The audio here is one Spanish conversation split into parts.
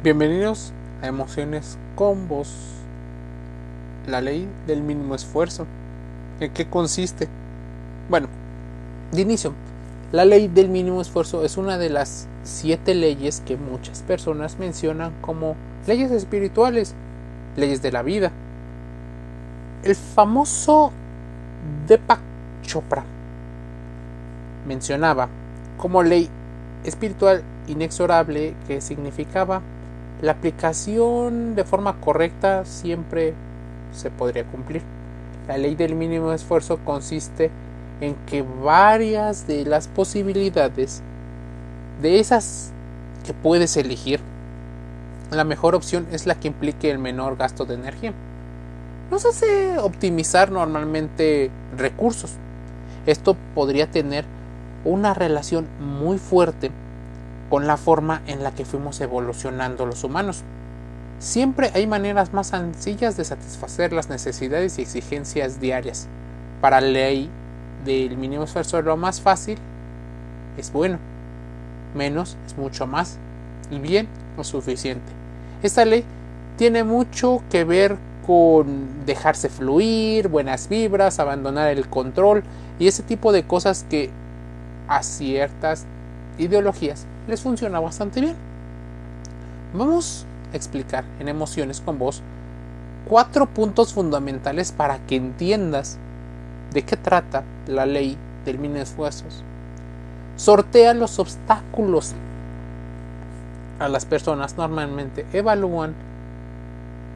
Bienvenidos a Emociones con Vos. La ley del mínimo esfuerzo. ¿En qué consiste? Bueno, de inicio, la ley del mínimo esfuerzo es una de las siete leyes que muchas personas mencionan como leyes espirituales, leyes de la vida. El famoso Deepak Chopra mencionaba como ley espiritual inexorable que significaba la aplicación de forma correcta siempre se podría cumplir. La ley del mínimo esfuerzo consiste en que varias de las posibilidades de esas que puedes elegir, la mejor opción es la que implique el menor gasto de energía. Nos hace optimizar normalmente recursos. Esto podría tener una relación muy fuerte con la forma en la que fuimos evolucionando los humanos. Siempre hay maneras más sencillas de satisfacer las necesidades y exigencias diarias. Para la ley del mínimo esfuerzo lo más fácil es bueno, menos es mucho más y bien o suficiente. Esta ley tiene mucho que ver con dejarse fluir, buenas vibras, abandonar el control y ese tipo de cosas que a ciertas ideologías les funciona bastante bien. Vamos a explicar en emociones con vos cuatro puntos fundamentales para que entiendas de qué trata la ley del mínimo esfuerzos. Sortea los obstáculos. A las personas normalmente evalúan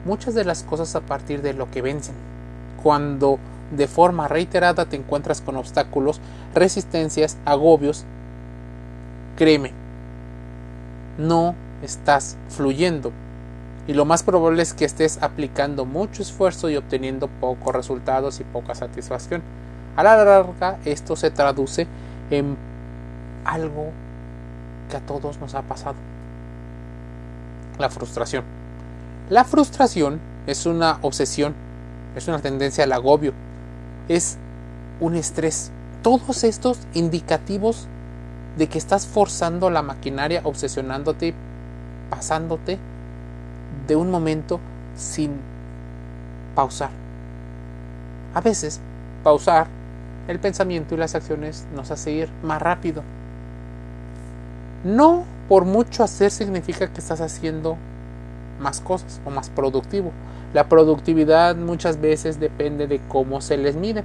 muchas de las cosas a partir de lo que vencen. Cuando de forma reiterada te encuentras con obstáculos, resistencias, agobios, créeme, no estás fluyendo. Y lo más probable es que estés aplicando mucho esfuerzo y obteniendo pocos resultados y poca satisfacción. A la larga esto se traduce en algo que a todos nos ha pasado. La frustración. La frustración es una obsesión, es una tendencia al agobio, es un estrés. Todos estos indicativos de que estás forzando la maquinaria, obsesionándote, pasándote de un momento sin pausar. A veces, pausar el pensamiento y las acciones nos hace ir más rápido. No por mucho hacer significa que estás haciendo más cosas o más productivo. La productividad muchas veces depende de cómo se les mide.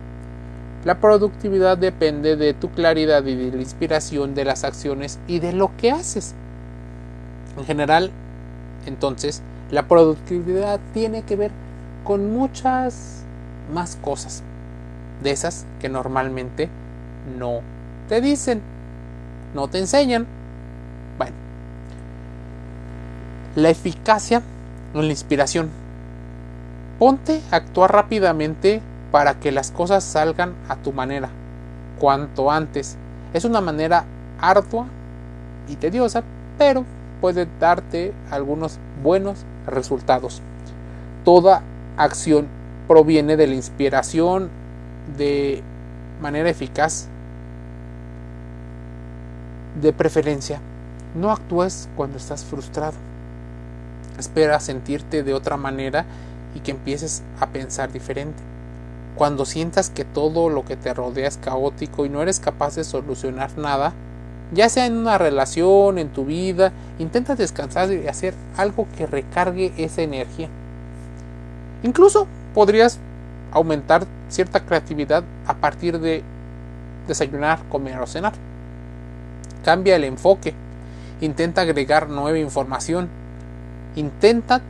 La productividad depende de tu claridad y de la inspiración de las acciones y de lo que haces. En general, entonces, la productividad tiene que ver con muchas más cosas, de esas que normalmente no te dicen, no te enseñan. Bueno, la eficacia o la inspiración. Ponte a actuar rápidamente para que las cosas salgan a tu manera, cuanto antes. Es una manera ardua y tediosa, pero puede darte algunos buenos resultados. Toda acción proviene de la inspiración de manera eficaz. De preferencia, no actúes cuando estás frustrado. Espera sentirte de otra manera y que empieces a pensar diferente. Cuando sientas que todo lo que te rodea es caótico y no eres capaz de solucionar nada, ya sea en una relación, en tu vida, intenta descansar y hacer algo que recargue esa energía. Incluso podrías aumentar cierta creatividad a partir de desayunar, comer o cenar. Cambia el enfoque. Intenta agregar nueva información. Intenta,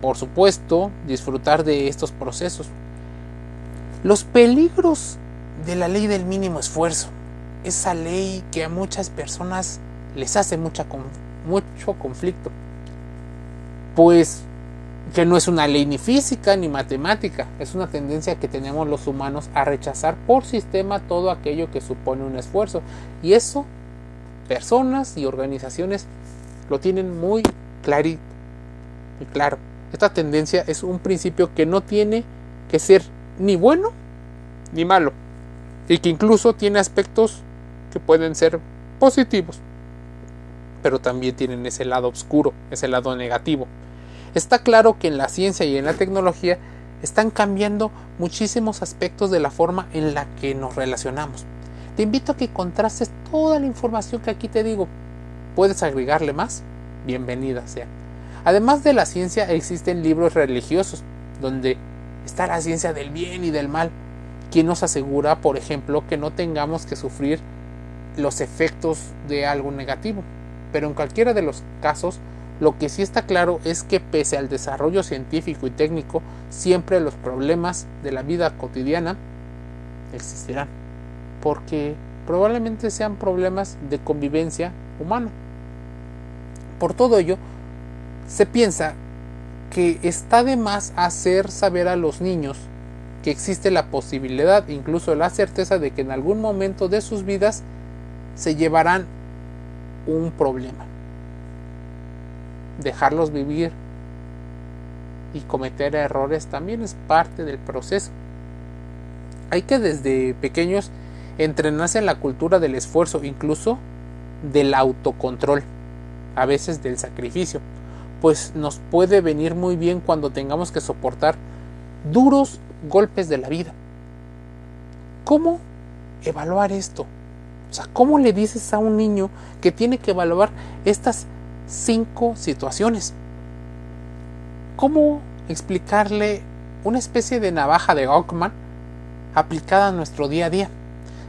por supuesto, disfrutar de estos procesos. Los peligros de la ley del mínimo esfuerzo. Esa ley que a muchas personas les hace mucho conflicto. Pues que no es una ley ni física ni matemática, es una tendencia que tenemos los humanos a rechazar por sistema todo aquello que supone un esfuerzo. Y eso personas y organizaciones lo tienen muy clarito, muy claro. Esta tendencia es un principio que no tiene que ser ni bueno ni malo y que incluso tiene aspectos que pueden ser positivos. pero también tienen ese lado oscuro, ese lado negativo. Está claro que en la ciencia y en la tecnología están cambiando muchísimos aspectos de la forma en la que nos relacionamos. Te invito a que contrastes toda la información que aquí te digo. ¿Puedes agregarle más? Bienvenida sea. Además de la ciencia existen libros religiosos donde está la ciencia del bien y del mal, quien nos asegura, por ejemplo, que no tengamos que sufrir los efectos de algo negativo. Pero en cualquiera de los casos, lo que sí está claro es que pese al desarrollo científico y técnico, siempre los problemas de la vida cotidiana existirán, porque probablemente sean problemas de convivencia humana. Por todo ello, se piensa que está de más hacer saber a los niños que existe la posibilidad, incluso la certeza de que en algún momento de sus vidas se llevarán un problema. Dejarlos vivir y cometer errores también es parte del proceso. Hay que desde pequeños entrenarse en la cultura del esfuerzo, incluso del autocontrol, a veces del sacrificio, pues nos puede venir muy bien cuando tengamos que soportar duros golpes de la vida. ¿Cómo evaluar esto? O sea, ¿cómo le dices a un niño que tiene que evaluar estas cinco situaciones? ¿Cómo explicarle una especie de navaja de Ockman aplicada a nuestro día a día?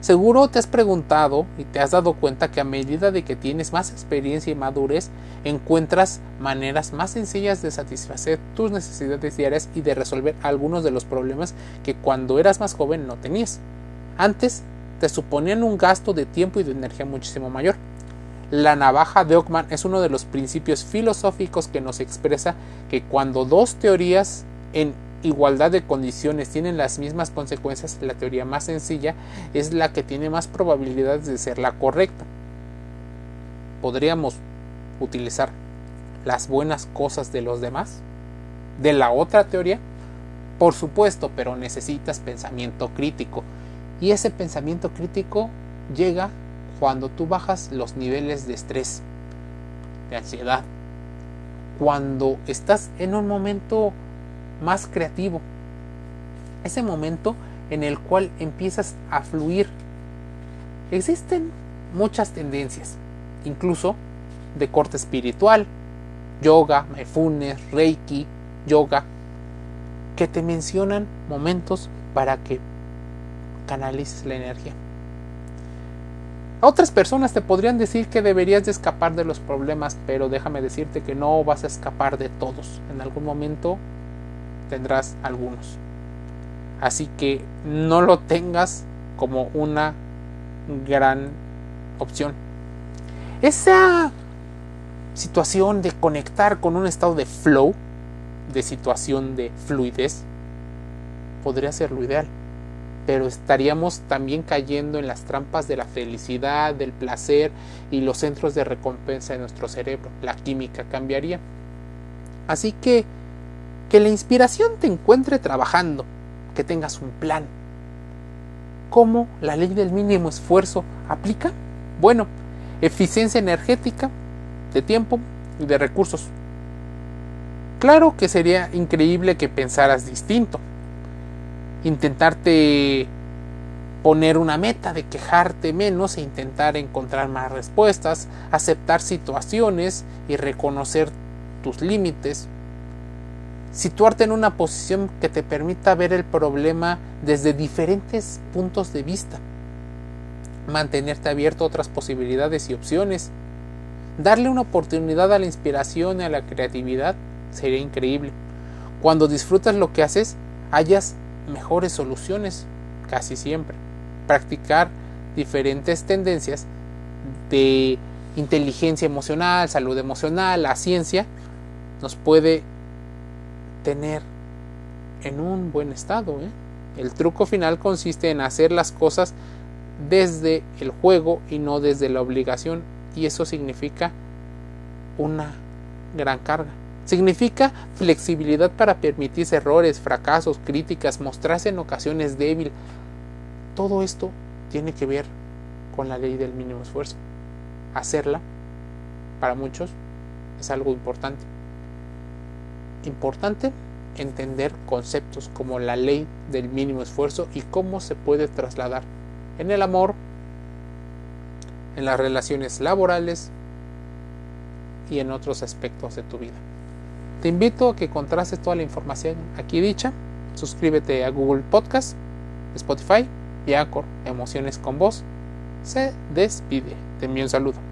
Seguro te has preguntado y te has dado cuenta que a medida de que tienes más experiencia y madurez, encuentras maneras más sencillas de satisfacer tus necesidades diarias y de resolver algunos de los problemas que cuando eras más joven no tenías. Antes te suponían un gasto de tiempo y de energía muchísimo mayor. La navaja de Ockman es uno de los principios filosóficos que nos expresa que cuando dos teorías en igualdad de condiciones tienen las mismas consecuencias, la teoría más sencilla es la que tiene más probabilidades de ser la correcta. Podríamos utilizar las buenas cosas de los demás, de la otra teoría, por supuesto, pero necesitas pensamiento crítico. Y ese pensamiento crítico llega cuando tú bajas los niveles de estrés, de ansiedad, cuando estás en un momento más creativo, ese momento en el cual empiezas a fluir. Existen muchas tendencias, incluso de corte espiritual, yoga, mindfulness, reiki, yoga, que te mencionan momentos para que canalices la energía. Otras personas te podrían decir que deberías de escapar de los problemas, pero déjame decirte que no vas a escapar de todos. En algún momento tendrás algunos. Así que no lo tengas como una gran opción. Esa situación de conectar con un estado de flow, de situación de fluidez, podría ser lo ideal pero estaríamos también cayendo en las trampas de la felicidad, del placer y los centros de recompensa de nuestro cerebro. La química cambiaría. Así que que la inspiración te encuentre trabajando, que tengas un plan. ¿Cómo la ley del mínimo esfuerzo aplica? Bueno, eficiencia energética, de tiempo y de recursos. Claro que sería increíble que pensaras distinto, intentarte poner una meta de quejarte menos e intentar encontrar más respuestas, aceptar situaciones y reconocer tus límites, situarte en una posición que te permita ver el problema desde diferentes puntos de vista, mantenerte abierto a otras posibilidades y opciones, darle una oportunidad a la inspiración y a la creatividad sería increíble. Cuando disfrutas lo que haces, hayas mejores soluciones casi siempre. Practicar diferentes tendencias de inteligencia emocional, salud emocional, la ciencia, nos puede tener en un buen estado. ¿eh? El truco final consiste en hacer las cosas desde el juego y no desde la obligación y eso significa una gran carga. Significa flexibilidad para permitirse errores, fracasos, críticas, mostrarse en ocasiones débil. Todo esto tiene que ver con la ley del mínimo esfuerzo. Hacerla para muchos es algo importante. Importante entender conceptos como la ley del mínimo esfuerzo y cómo se puede trasladar en el amor, en las relaciones laborales y en otros aspectos de tu vida. Te invito a que contrastes toda la información aquí dicha. Suscríbete a Google Podcast, Spotify y Acor Emociones con Voz. Se despide. Te envío un saludo.